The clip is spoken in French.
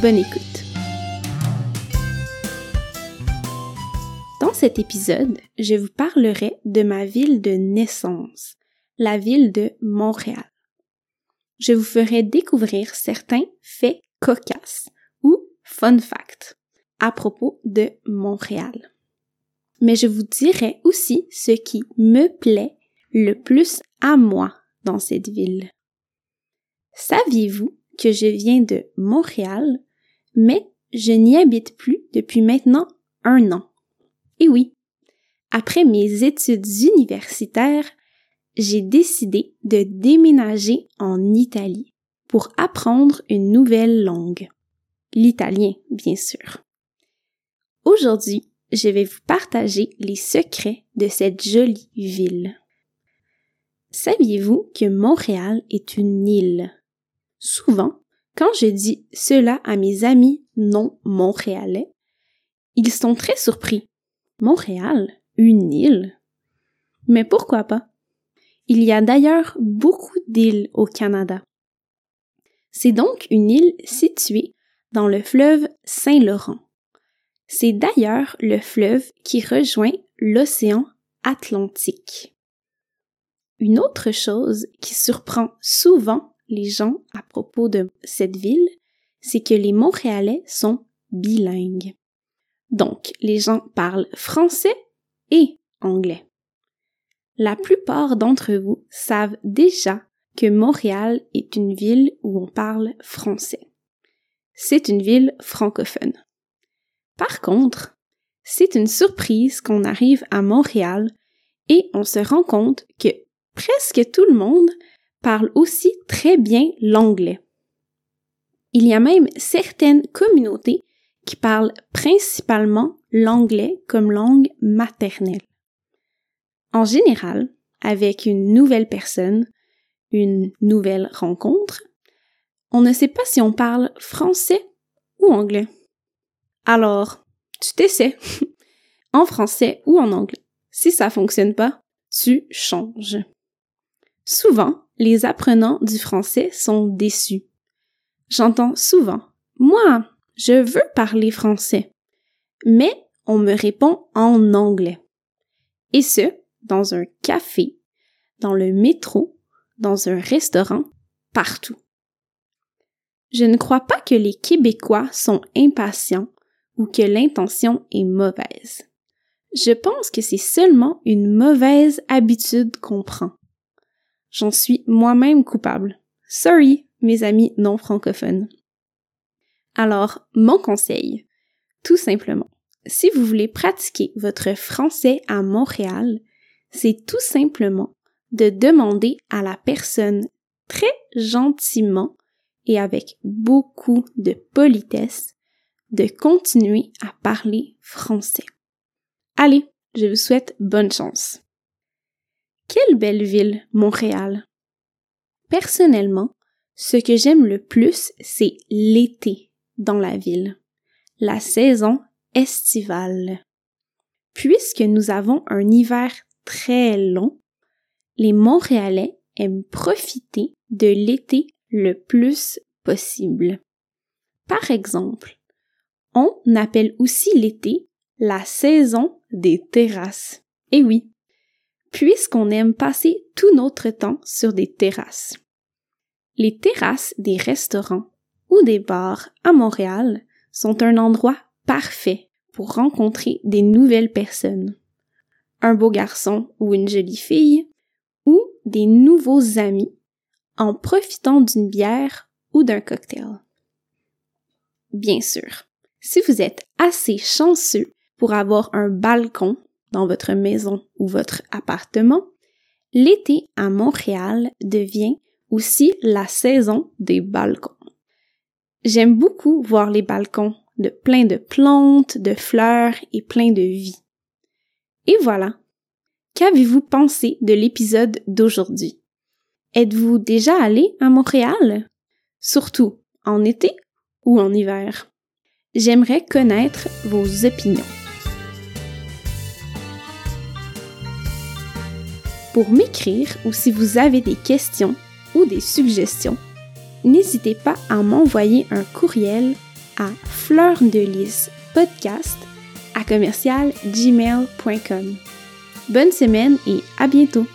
bonne écoute. Dans cet épisode, je vous parlerai de ma ville de naissance, la ville de Montréal. Je vous ferai découvrir certains faits cocasses ou fun facts à propos de Montréal. Mais je vous dirai aussi ce qui me plaît le plus à moi dans cette ville. Saviez-vous que je viens de Montréal, mais je n'y habite plus depuis maintenant un an? Et oui, après mes études universitaires, j'ai décidé de déménager en Italie pour apprendre une nouvelle langue. L'italien, bien sûr. Aujourd'hui, je vais vous partager les secrets de cette jolie ville. Saviez-vous que Montréal est une île? Souvent, quand je dis cela à mes amis non montréalais, ils sont très surpris. Montréal? Une île? Mais pourquoi pas? Il y a d'ailleurs beaucoup d'îles au Canada. C'est donc une île située dans le fleuve Saint-Laurent. C'est d'ailleurs le fleuve qui rejoint l'océan Atlantique. Une autre chose qui surprend souvent les gens à propos de cette ville, c'est que les Montréalais sont bilingues. Donc, les gens parlent français et anglais. La plupart d'entre vous savent déjà que Montréal est une ville où on parle français. C'est une ville francophone. Par contre, c'est une surprise qu'on arrive à Montréal et on se rend compte que presque tout le monde parle aussi très bien l'anglais. Il y a même certaines communautés qui parlent principalement l'anglais comme langue maternelle. En général, avec une nouvelle personne, une nouvelle rencontre, on ne sait pas si on parle français ou anglais. Alors, tu t'essaies en français ou en anglais. Si ça fonctionne pas, tu changes. Souvent, les apprenants du français sont déçus. J'entends souvent Moi, je veux parler français. Mais on me répond en anglais. Et ce, dans un café, dans le métro, dans un restaurant, partout. Je ne crois pas que les Québécois sont impatients ou que l'intention est mauvaise. Je pense que c'est seulement une mauvaise habitude qu'on prend. J'en suis moi-même coupable. Sorry, mes amis non francophones. Alors, mon conseil, tout simplement, si vous voulez pratiquer votre français à Montréal, c'est tout simplement de demander à la personne très gentiment et avec beaucoup de politesse de continuer à parler français. Allez, je vous souhaite bonne chance. Quelle belle ville, Montréal. Personnellement, ce que j'aime le plus, c'est l'été dans la ville, la saison estivale. Puisque nous avons un hiver très long, les Montréalais aiment profiter de l'été le plus possible. Par exemple, on appelle aussi l'été la saison des terrasses. Eh oui, puisqu'on aime passer tout notre temps sur des terrasses. Les terrasses des restaurants ou des bars à Montréal sont un endroit parfait pour rencontrer des nouvelles personnes. Un beau garçon ou une jolie fille ou des nouveaux amis en profitant d'une bière ou d'un cocktail. Bien sûr, si vous êtes assez chanceux pour avoir un balcon votre maison ou votre appartement, l'été à Montréal devient aussi la saison des balcons. J'aime beaucoup voir les balcons de plein de plantes, de fleurs et plein de vie. Et voilà. Qu'avez-vous pensé de l'épisode d'aujourd'hui? Êtes-vous déjà allé à Montréal? Surtout en été ou en hiver? J'aimerais connaître vos opinions. Pour m'écrire ou si vous avez des questions ou des suggestions, n'hésitez pas à m'envoyer un courriel à podcast à commercial gmail.com. Bonne semaine et à bientôt!